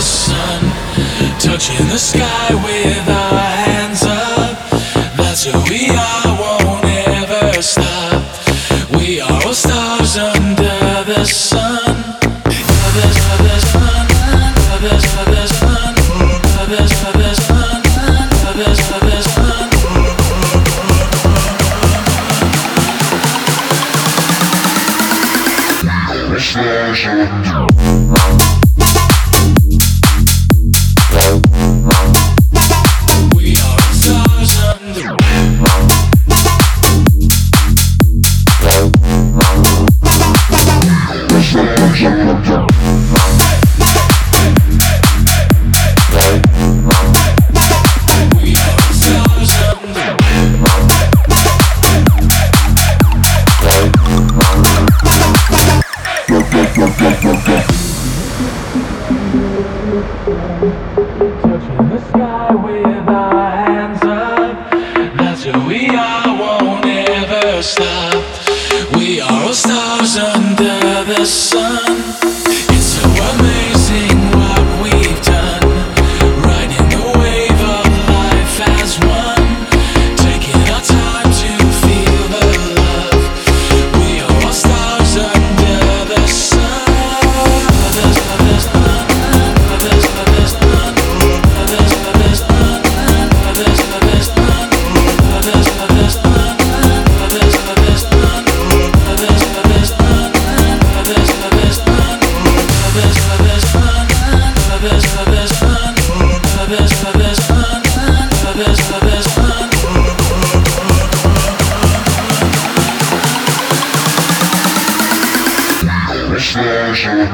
stars under the sun, touching the sky with our hands up. That's who we are, won't ever stop. We are all stars under the sun. The, the, the sun, the, the, the sun, the, the, the sun, the, the, the sun. We Touching the sky with our hands up. That's who we are, won't ever stop. station